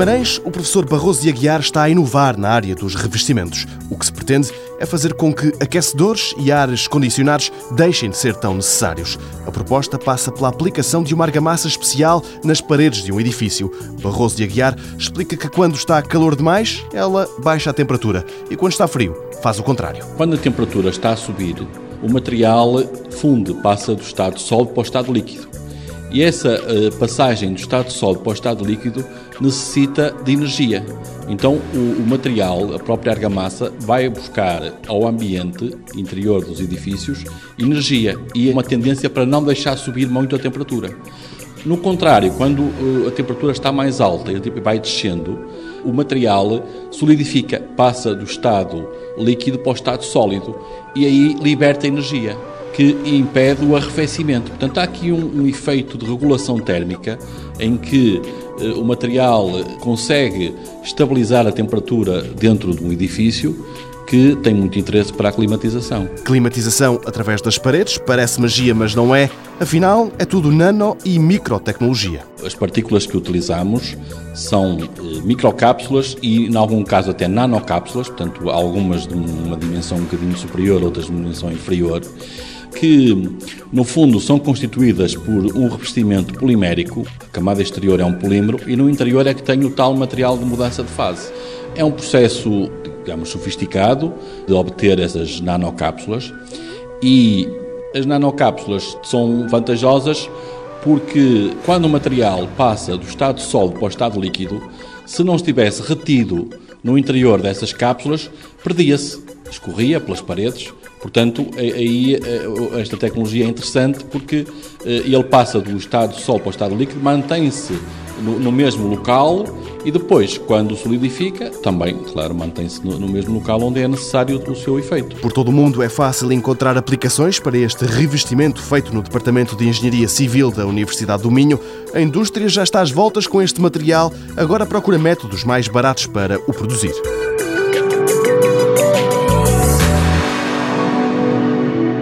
Guimarães, o professor Barroso de Aguiar está a inovar na área dos revestimentos. O que se pretende é fazer com que aquecedores e ares condicionados deixem de ser tão necessários. A proposta passa pela aplicação de uma argamassa especial nas paredes de um edifício. Barroso de Aguiar explica que quando está calor demais, ela baixa a temperatura e quando está frio, faz o contrário. Quando a temperatura está a subir, o material funde, passa do estado sólido para o estado líquido. E essa uh, passagem do estado sólido para o estado líquido necessita de energia. Então, o, o, material, a própria argamassa, vai buscar ao ambiente interior dos edifícios energia e uma tendência para não deixar subir muito a temperatura. No contrário, quando uh, a temperatura está mais alta e vai descendo, o material solidifica, passa do estado líquido para o estado sólido e aí liberta energia que impede o arrefecimento. Portanto, há aqui um, um efeito de regulação térmica em que eh, o material consegue estabilizar a temperatura dentro de um edifício que tem muito interesse para a climatização. Climatização através das paredes, parece magia, mas não é. Afinal, é tudo nano e microtecnologia. As partículas que utilizamos são eh, microcápsulas e, em algum caso, até nanocápsulas, portanto, algumas de uma dimensão um bocadinho superior, outras de uma dimensão inferior que, no fundo, são constituídas por um revestimento polimérico, a camada exterior é um polímero, e no interior é que tem o tal material de mudança de fase. É um processo, digamos, sofisticado de obter essas nanocápsulas e as nanocápsulas são vantajosas porque quando o material passa do estado sólido para o estado líquido, se não estivesse retido no interior dessas cápsulas, perdia-se, escorria pelas paredes Portanto, aí esta tecnologia é interessante porque eh, ele passa do estado sólido para o estado líquido, mantém-se no, mesmo local e depois, quando solidifica, também, claro, mantém-se no, mesmo local onde é necessário o seu efeito. Por todo o mundo é fácil encontrar aplicações para este revestimento feito no Departamento de Engenharia Civil da Universidade do Minho. A indústria já está às voltas com este material, agora procura métodos mais baratos para o produzir.